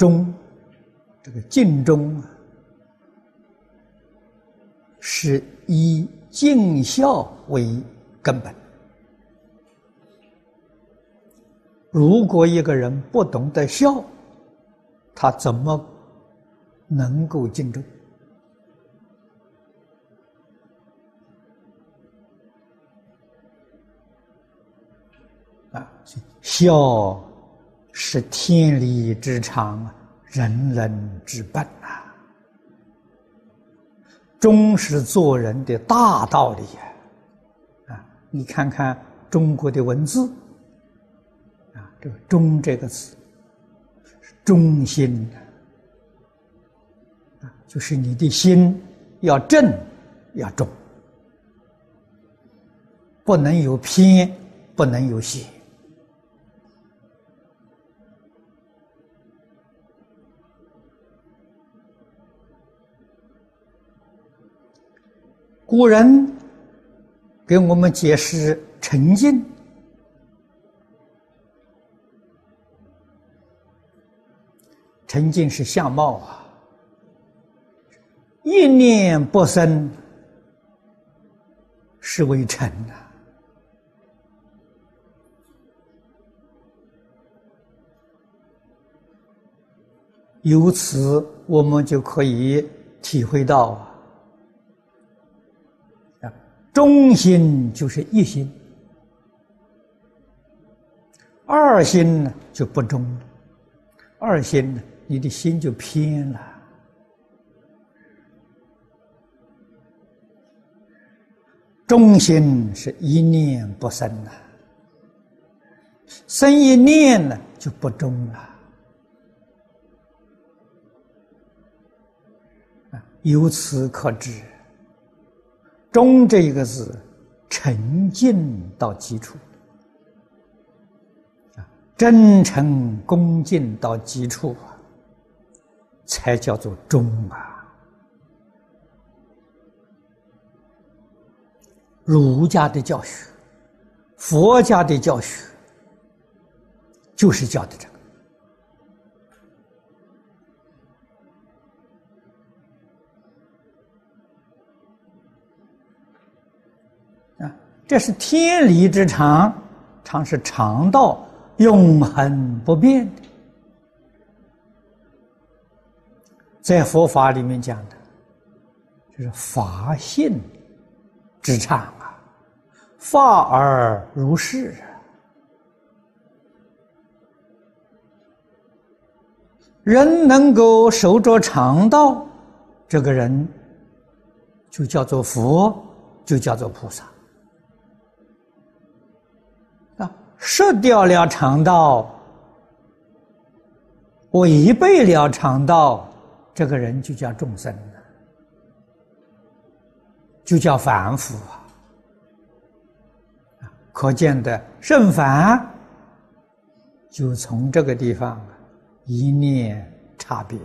忠，这个尽忠，是以尽孝为根本。如果一个人不懂得孝，他怎么能够尽忠？啊，孝是天理之常，人人之本啊。忠是做人的大道理呀！啊，你看看中国的文字。这个“忠”这个词，忠心啊，就是你的心要正，要忠，不能有偏，不能有邪。古人给我们解释沉静。沉静是相貌啊，一念不生是为尘呐。由此，我们就可以体会到啊，中心就是一心，二心呢就不中，二心呢。你的心就偏了，中心是一念不生呐，生一念呢就不中了。啊，由此可知，忠这一个字，沉静到基础，啊，真诚恭敬到基础。才叫做忠啊！儒家的教学，佛家的教学，就是教的这这是天理之常，常是常道，永恒不变的。在佛法里面讲的，就是法性之常啊，法而如是。人能够守着常道，这个人就叫做佛，就叫做菩萨。失掉了常道，违背了常道。这个人就叫众生了，就叫凡夫啊！可见的圣凡，就从这个地方一念差别。